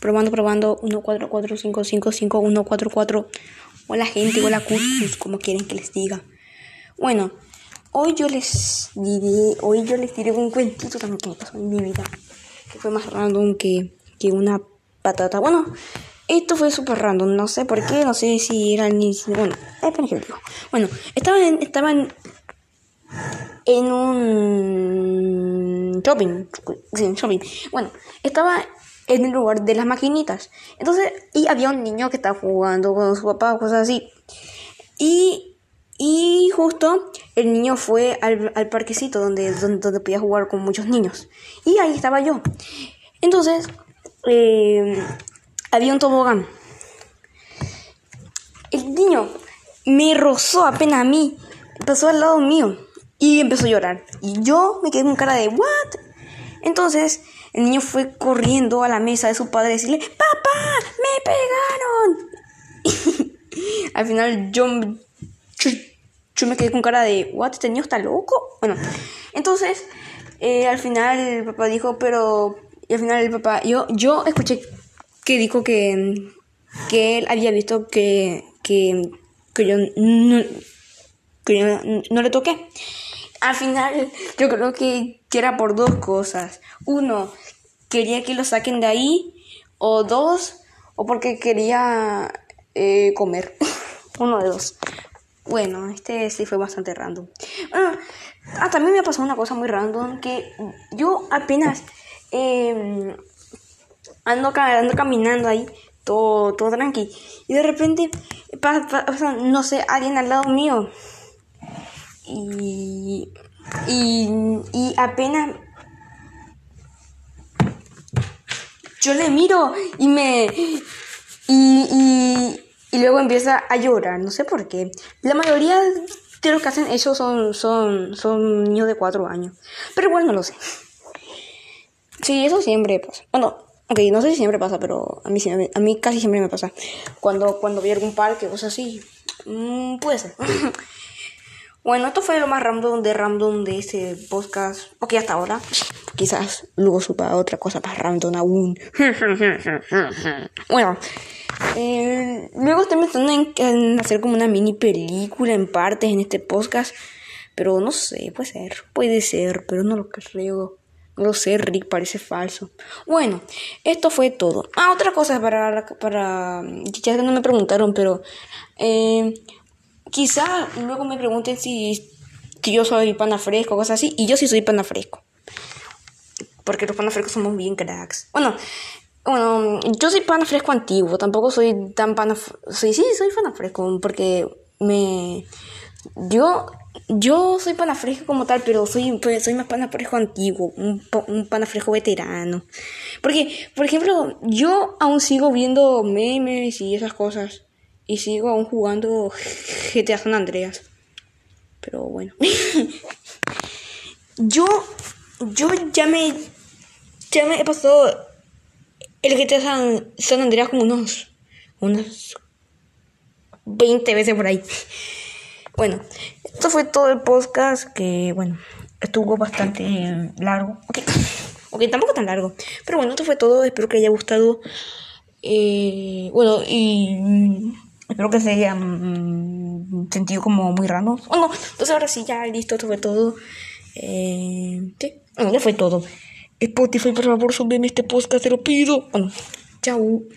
Probando, probando. 1, 4, 4, 5, 5, 5, 1, 4, 4. Hola gente, hola cuscus, como quieren que les diga. Bueno, hoy yo les diré, hoy yo les diré un cuentito también que me pasó en mi vida. Que fue más random que, que una patata. Bueno, esto fue súper random, no sé por qué, no sé si era ni... Bueno, esperen que digo. Bueno, estaban estaban en un shopping, sí, shopping. Bueno, estaba en el lugar de las maquinitas. Entonces, y había un niño que estaba jugando con su papá cosas así. Y, y justo el niño fue al, al parquecito donde, donde, podía jugar con muchos niños. Y ahí estaba yo. Entonces, eh, había un tobogán. El niño me rozó apenas a mí, pasó al lado mío y empezó a llorar. Y yo me quedé con cara de ¿what? Entonces el niño fue corriendo a la mesa de su padre a decirle ¡Papá! ¡Me pegaron! al final yo, yo, yo, me quedé con cara de ¿what? ¿Este niño está loco? Bueno, entonces eh, al final el papá dijo, pero... Y al final el papá, yo, yo escuché que dijo que, que él había visto que, que, que yo no, que yo no le toqué. Al final, yo creo que, era por dos cosas. Uno, quería que lo saquen de ahí. O dos, o porque quería eh, comer. Uno de dos. Bueno, este sí fue bastante random. Bueno, ah, también me pasó una cosa muy random que yo apenas eh, ando, ando caminando ahí, todo, todo tranqui. Y de repente no sé, alguien al lado mío. Y, y, y apenas yo le miro y me... Y, y, luego empieza a llorar, no sé por qué. La mayoría de los que hacen eso son, son, son niños de cuatro años. Pero bueno, no lo sé. Sí, eso siempre pasa. Bueno, ok, no sé si siempre pasa, pero a mí, a mí casi siempre me pasa. Cuando, cuando vi algún parque, cosas así. Mmm, puede ser. Bueno, esto fue lo más random de random de este podcast. Ok, hasta ahora. Quizás luego supa otra cosa más random aún. bueno, eh, luego estoy pensando en, en, hacer como una mini película en partes en este podcast. Pero no sé, puede ser. Puede ser, pero no lo creo. No lo sé, Rick, parece falso. Bueno, esto fue todo. Ah, otra cosa para. para ya no me preguntaron, pero. Eh, Quizá luego me pregunten si, si yo soy pana fresco o cosas así. Y yo sí soy pana fresco. Porque los panas frescos somos bien cracks. Bueno, bueno, yo soy pana fresco antiguo. Tampoco soy tan pana... Soy, sí, soy pana fresco. Porque me... Yo... Yo soy pana fresco como tal, pero soy, pues, soy más pana fresco antiguo, un, un pana fresco veterano. Porque, por ejemplo, yo aún sigo viendo memes y esas cosas. Y sigo aún jugando GTA San Andreas. Pero bueno. yo. Yo ya me. Ya me he pasado. El GTA San, San Andreas como unos. Unas. 20 veces por ahí. Bueno. Esto fue todo el podcast. Que bueno. Estuvo bastante largo. Ok. Ok, tampoco tan largo. Pero bueno, esto fue todo. Espero que haya gustado. Eh, bueno, y. Espero que se haya mmm, sentido como muy raro. Oh, no. Entonces ahora sí, ya listo, esto fue todo. Eh, sí, bueno, ya fue todo. Spotify, por favor, súbeme este podcast, te lo pido. Bueno, chao.